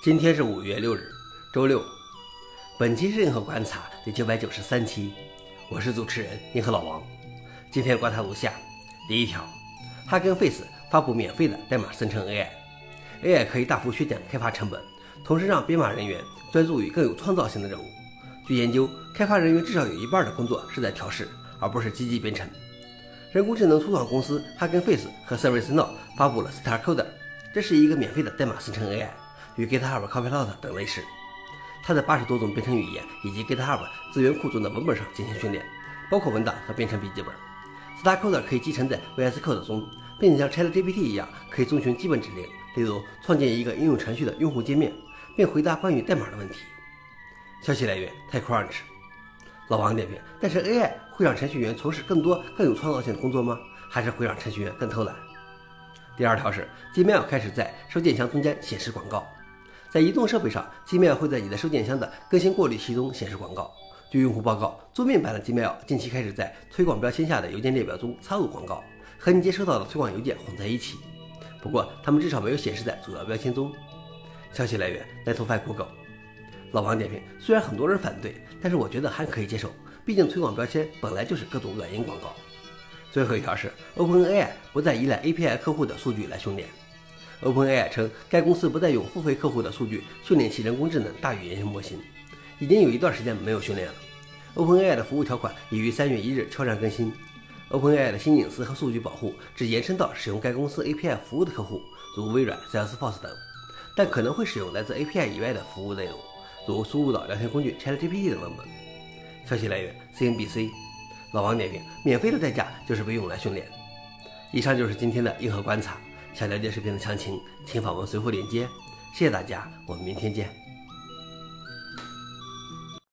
今天是五月六日，周六。本期是银河观察第九百九十三期，我是主持人银河老王。今天观察如下：第一条，哈根 Face 发布免费的代码生成 AI，AI 可以大幅削减开发成本，同时让编码人员专注于更有创造性的任务。据研究，开发人员至少有一半的工作是在调试，而不是积极编程。人工智能初创公司哈根 Face 和 ServiceNow 发布了 StarCoder，这是一个免费的代码生成 AI。与 GitHub Copilot 等类似，它在八十多种编程语言以及 GitHub 资源库中的文本上进行训练，包括文档和编程笔记本。StarCoder 可以继承在 VS Code 中，并且像 ChatGPT 一样，可以遵循基本指令，例如创建一个应用程序的用户界面，并回答关于代码的问题。消息来源：TechCrunch。老王点评：但是 AI 会让程序员从事更多更有创造性的工作吗？还是会让程序员更偷懒？第二条是，Gmail 开始在收件箱中间显示广告。在移动设备上，Gmail 会在你的收件箱的更新过滤器中显示广告。据用户报告，桌面版的 Gmail 近期开始在推广标签下的邮件列表中插入广告，和你接收到的推广邮件混在一起。不过，它们至少没有显示在主要标签中。消息来源 n e t f i Google。老王点评：虽然很多人反对，但是我觉得还可以接受，毕竟推广标签本来就是各种软银广告。最后一条是，OpenAI 不再依赖 API 客户的数据来训练。OpenAI 称，该公司不再用付费客户的数据训练其人工智能大语言模型，已经有一段时间没有训练了。OpenAI 的服务条款已于三月一日悄然更新。OpenAI 的新隐私和数据保护只延伸到使用该公司 API 服务的客户，如微软、Salesforce 等，但可能会使用来自 API 以外的服务内容，如输入到聊天工具 ChatGPT 的文本。消息来源：CNBC。老王点评：免费的代价就是被用来训练。以上就是今天的硬核观察。想了解视频的详情，请访问随后链接。谢谢大家，我们明天见。